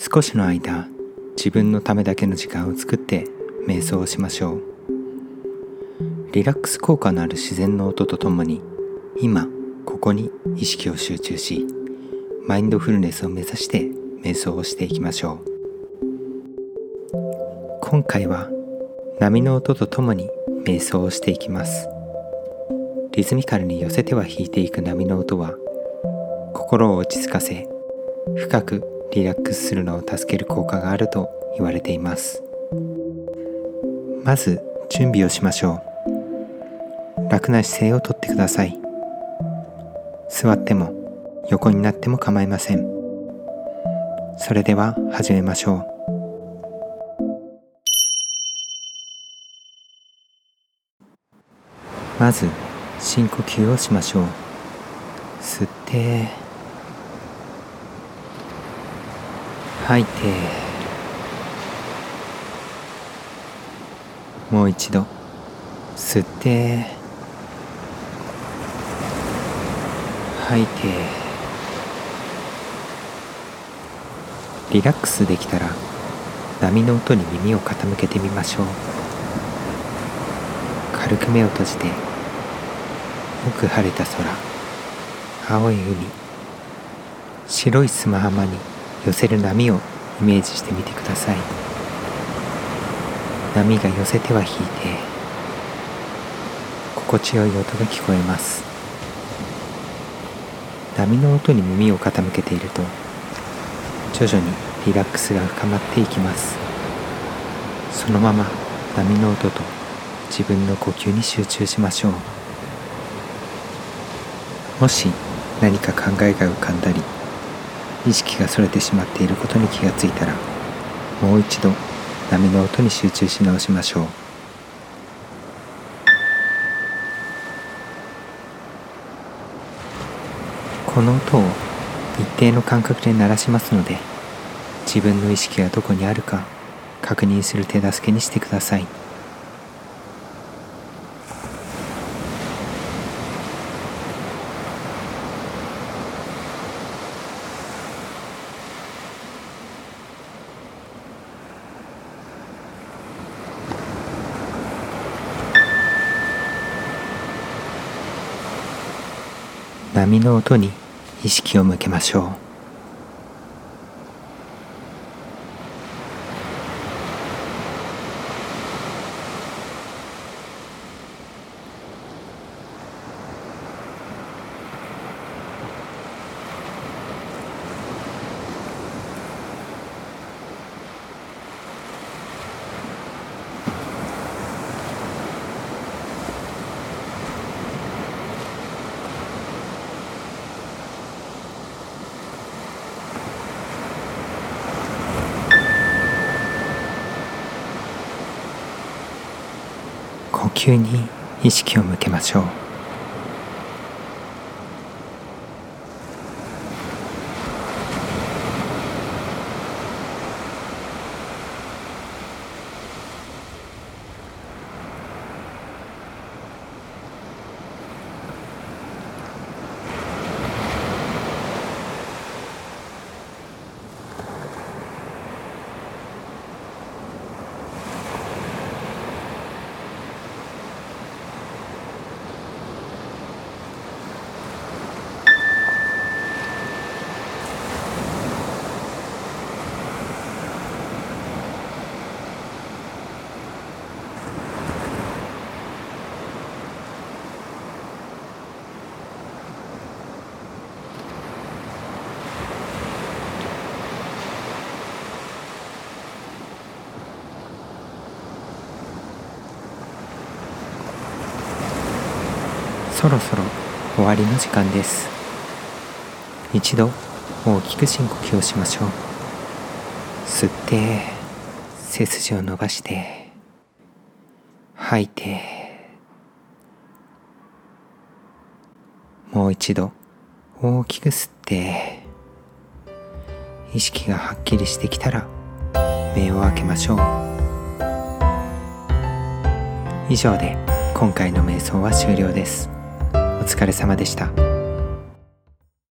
少しの間自分のためだけの時間を作って瞑想をしましょう。リラックス効果のある自然の音とともに今ここに意識を集中しマインドフルネスを目指して瞑想をしていきましょう。今回は波の音とともに瞑想をしていきます。リズミカルに寄せては弾いていく波の音は心を落ち着かせ深くリラックスするのを助ける効果があると言われています。まず準備をしましょう。楽な姿勢をとってください。座っても横になっても構いません。それでは始めましょう。まず深呼吸をしましょう。吸って。吐いて。もう一度。吸って。吐いて。リラックスできたら波の音に耳を傾けてみましょう。軽く目を閉じて。奥晴れた空。青い海。白い砂浜に。寄せる波をイメージしてみてください。波が寄せては引いて心地よい音が聞こえます。波の音に耳を傾けていると徐々にリラックスが深まっていきます。そのまま波の音と自分の呼吸に集中しましょう。もし何か考えが浮かんだり意識がそれてしまっていることに気がついたらもう一度波の音に集中し直しましょう。この音を一定の間隔で鳴らしますので自分の意識がどこにあるか確認する手助けにしてください。波の音に意識を向けましょう。呼吸に意識を向けましょう。そろそろ終わりの時間です。一度大きく深呼吸をしましょう。吸って背筋を伸ばして吐いてもう一度大きく吸って意識がはっきりしてきたら目を開けましょう。以上で今回の瞑想は終了です。お疲れ様でした。